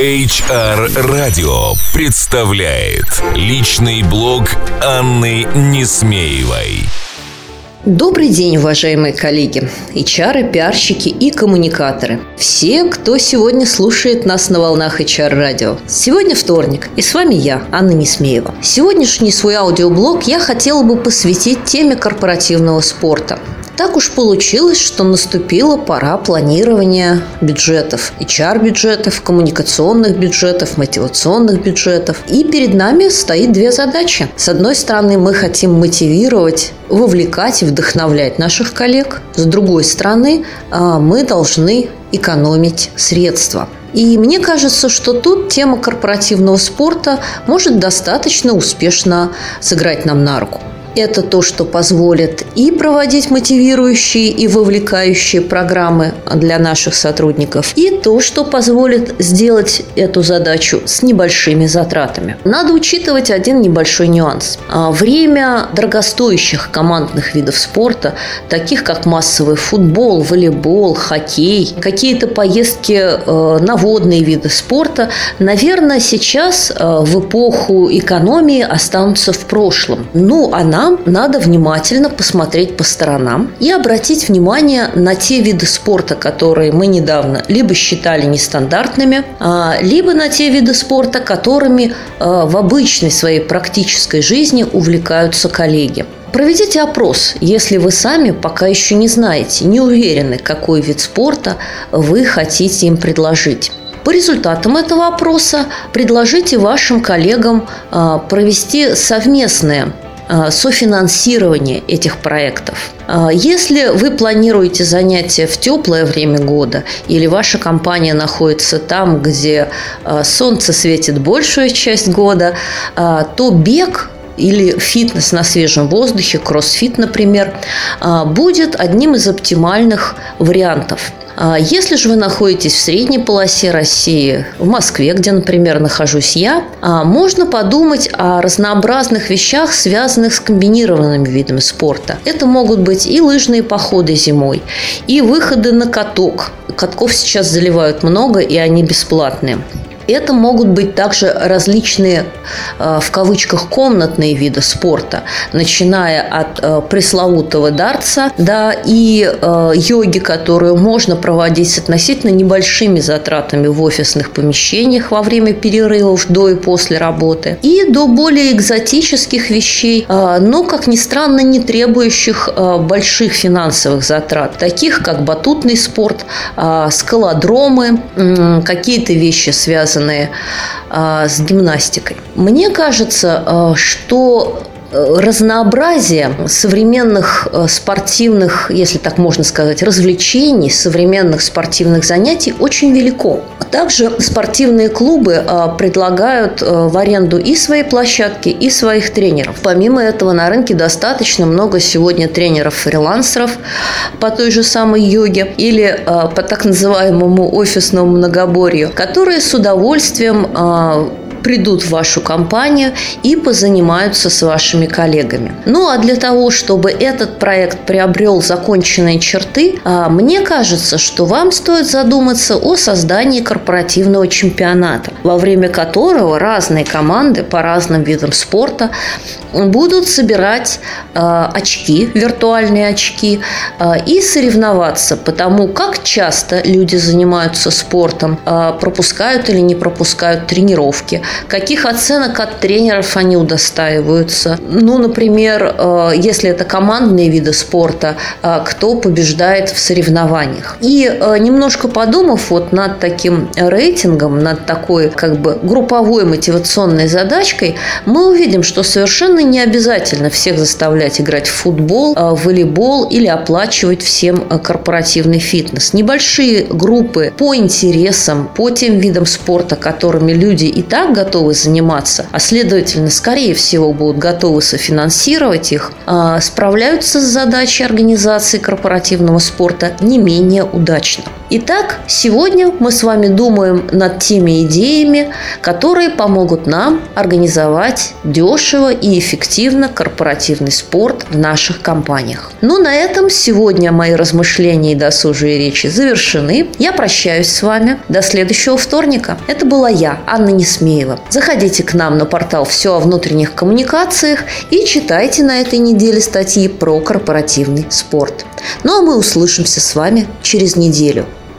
HR Radio представляет личный блог Анны Несмеевой. Добрый день, уважаемые коллеги, HR, пиарщики и коммуникаторы. Все, кто сегодня слушает нас на волнах HR-радио. Сегодня вторник, и с вами я, Анна Несмеева. Сегодняшний свой аудиоблог я хотела бы посвятить теме корпоративного спорта. Так уж получилось, что наступила пора планирования бюджетов, HR-бюджетов, коммуникационных бюджетов, мотивационных бюджетов. И перед нами стоит две задачи. С одной стороны, мы хотим мотивировать, вовлекать и вдохновлять наших коллег. С другой стороны, а, мы должны экономить средства. И мне кажется, что тут тема корпоративного спорта может достаточно успешно сыграть нам на руку. Это то, что позволит и проводить мотивирующие и вовлекающие программы для наших сотрудников, и то, что позволит сделать эту задачу с небольшими затратами. Надо учитывать один небольшой нюанс. А, время дорогостоящих командных видов спорта, таких как массовый футбол, волейбол, хоккей, какие-то поездки э, на водные виды спорта, наверное, сейчас э, в эпоху экономии останутся в прошлом. Ну, а нам надо внимательно посмотреть по сторонам и обратить внимание на те виды спорта, которые мы недавно либо считали нестандартными, а, либо на те виды спорта, которыми а, в обычной своей практической жизни увлекаются коллеги. Проведите опрос, если вы сами пока еще не знаете, не уверены, какой вид спорта вы хотите им предложить. По результатам этого опроса предложите вашим коллегам а, провести совместное Э, софинансирование этих проектов. Э, если вы планируете занятия в теплое время года или ваша компания находится там, где э, солнце светит большую часть года, то бег или фитнес на свежем воздухе, кроссфит, например, будет одним из оптимальных вариантов – а если же вы находитесь в средней полосе России, в Москве, где, например, нахожусь я, а, можно подумать о разнообразных вещах, связанных с комбинированными видами спорта. Это могут быть и лыжные походы зимой, и выходы на каток. Катков сейчас заливают много, и они бесплатные. Это могут быть также различные, э, в кавычках, комнатные виды спорта, начиная от э, пресловутого дартса, да, и э, йоги, которую можно проводить с относительно небольшими затратами в офисных помещениях во время перерывов до и после работы, и до более экзотических вещей, но, как ни странно, не требующих больших финансовых затрат, таких как батутный спорт, скалодромы, какие-то вещи, связанные связанные а, с гимнастикой. Мне кажется, а, что разнообразие современных э, спортивных, если так можно сказать, развлечений, современных спортивных занятий очень велико. Также спортивные клубы э, предлагают э, в аренду и свои площадки, и своих тренеров. Помимо этого на рынке достаточно много сегодня тренеров-фрилансеров по той же самой йоге или по так называемому офисному многоборью, которые с удовольствием придут в вашу компанию и позанимаются с вашими коллегами. Ну а для того, чтобы этот проект приобрел законченные черты, а, мне кажется, что вам стоит задуматься о создании корпоративного чемпионата, во время которого разные команды по разным видам спорта будут собирать э, очки, виртуальные очки, э, и соревноваться по тому, как часто люди занимаются спортом, пропускают или не пропускают тренировки, каких оценок от тренеров они удостаиваются. Ну, например, э, если это командные виды спорта, э, кто побеждает в соревнованиях. И э, немножко подумав вот над таким рейтингом, над такой как бы групповой мотивационной задачкой, мы увидим, что совершенно не обязательно всех заставлять играть в футбол, волейбол или оплачивать всем корпоративный фитнес. Небольшие группы по интересам, по тем видам спорта, которыми люди и так готовы заниматься, а следовательно, скорее всего, будут готовы софинансировать их, э, справляются с задачей организации корпоративного спорта не менее удачно. Итак, сегодня мы с вами думаем над теми идеями, которые помогут нам организовать дешево и эффективно корпоративный спорт в наших компаниях. Ну, на этом сегодня мои размышления и досужие речи завершены. Я прощаюсь с вами. До следующего вторника. Это была я, Анна Несмеева. Заходите к нам на портал «Все о внутренних коммуникациях» и читайте на этой неделе статьи про корпоративный спорт. Ну а мы услышимся с вами через неделю.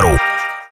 ру